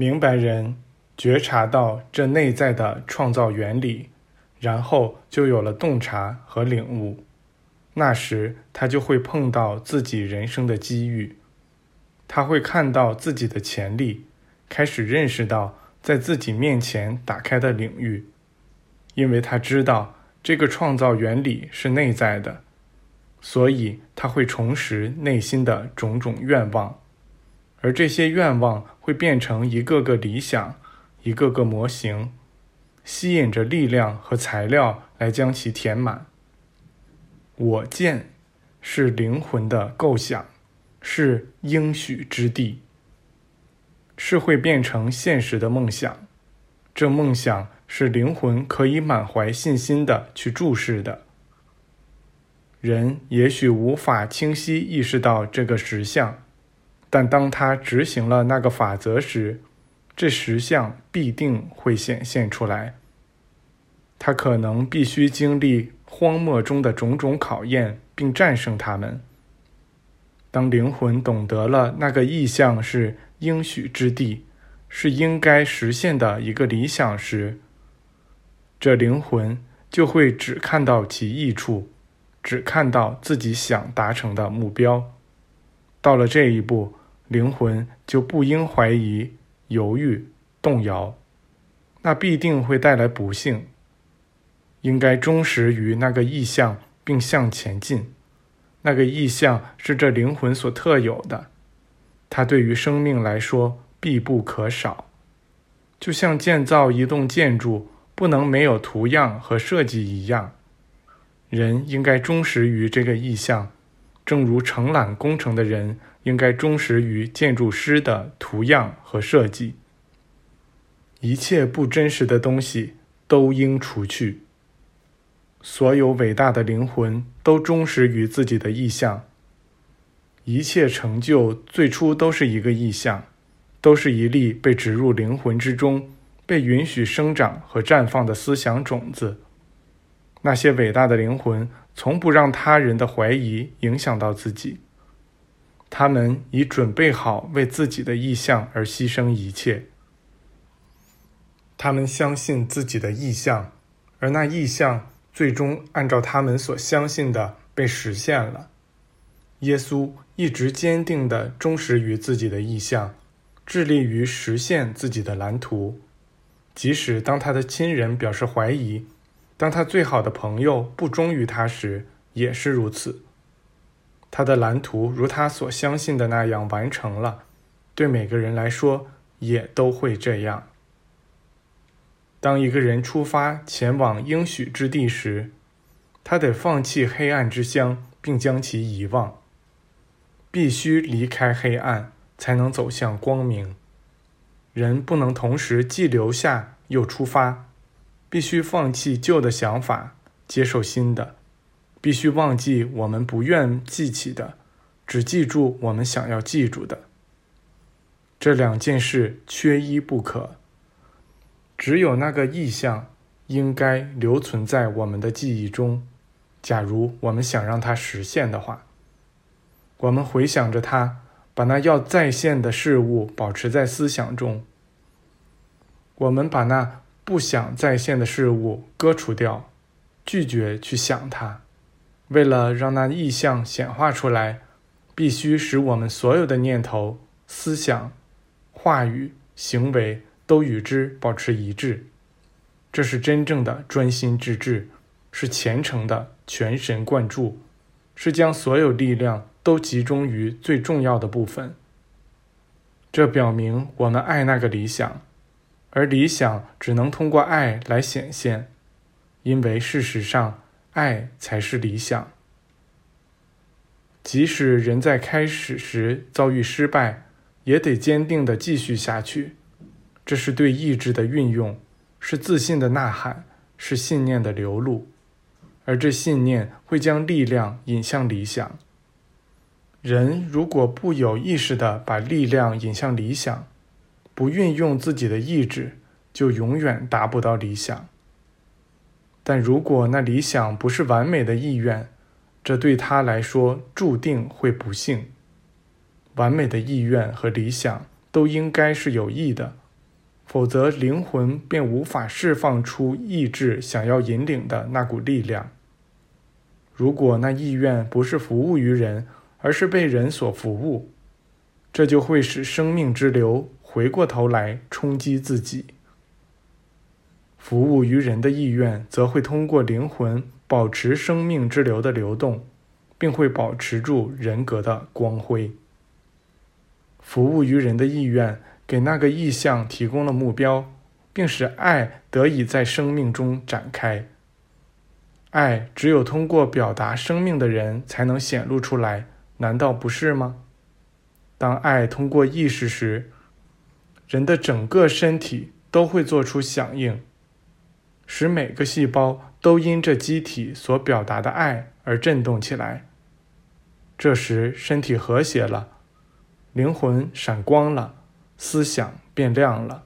明白人觉察到这内在的创造原理，然后就有了洞察和领悟。那时，他就会碰到自己人生的机遇，他会看到自己的潜力，开始认识到在自己面前打开的领域，因为他知道这个创造原理是内在的，所以他会重拾内心的种种愿望，而这些愿望会变成一个个理想，一个个模型，吸引着力量和材料来将其填满。我见是灵魂的构想，是应许之地，是会变成现实的梦想。这梦想是灵魂可以满怀信心的去注视的。人也许无法清晰意识到这个实相，但当他执行了那个法则时，这实相必定会显现出来。他可能必须经历。荒漠中的种种考验，并战胜他们。当灵魂懂得了那个意象是应许之地，是应该实现的一个理想时，这灵魂就会只看到其益处，只看到自己想达成的目标。到了这一步，灵魂就不应怀疑、犹豫、动摇，那必定会带来不幸。应该忠实于那个意向，并向前进。那个意向是这灵魂所特有的，它对于生命来说必不可少。就像建造一栋建筑不能没有图样和设计一样，人应该忠实于这个意向，正如承揽工程的人应该忠实于建筑师的图样和设计。一切不真实的东西都应除去。所有伟大的灵魂都忠实于自己的意向。一切成就最初都是一个意向，都是一粒被植入灵魂之中、被允许生长和绽放的思想种子。那些伟大的灵魂从不让他人的怀疑影响到自己，他们已准备好为自己的意向而牺牲一切。他们相信自己的意向，而那意向。最终按照他们所相信的被实现了。耶稣一直坚定地忠实于自己的意向，致力于实现自己的蓝图，即使当他的亲人表示怀疑，当他最好的朋友不忠于他时，也是如此。他的蓝图如他所相信的那样完成了，对每个人来说也都会这样。当一个人出发前往应许之地时，他得放弃黑暗之乡，并将其遗忘。必须离开黑暗，才能走向光明。人不能同时既留下又出发，必须放弃旧的想法，接受新的；必须忘记我们不愿记起的，只记住我们想要记住的。这两件事缺一不可。只有那个意象应该留存在我们的记忆中。假如我们想让它实现的话，我们回想着它，把那要再现的事物保持在思想中。我们把那不想再现的事物割除掉，拒绝去想它。为了让那意象显化出来，必须使我们所有的念头、思想、话语、行为。都与之保持一致，这是真正的专心致志，是虔诚的全神贯注，是将所有力量都集中于最重要的部分。这表明我们爱那个理想，而理想只能通过爱来显现，因为事实上，爱才是理想。即使人在开始时遭遇失败，也得坚定的继续下去。这是对意志的运用，是自信的呐喊，是信念的流露，而这信念会将力量引向理想。人如果不有意识地把力量引向理想，不运用自己的意志，就永远达不到理想。但如果那理想不是完美的意愿，这对他来说注定会不幸。完美的意愿和理想都应该是有益的。否则灵魂便无法释放出意志想要引领的那股力量。如果那意愿不是服务于人，而是被人所服务，这就会使生命之流回过头来冲击自己。服务于人的意愿，则会通过灵魂保持生命之流的流动，并会保持住人格的光辉。服务于人的意愿给那个意向提供了目标，并使爱得以在生命中展开。爱只有通过表达生命的人才能显露出来，难道不是吗？当爱通过意识时，人的整个身体都会做出响应。使每个细胞都因这机体所表达的爱而震动起来。这时，身体和谐了，灵魂闪光了，思想变亮了。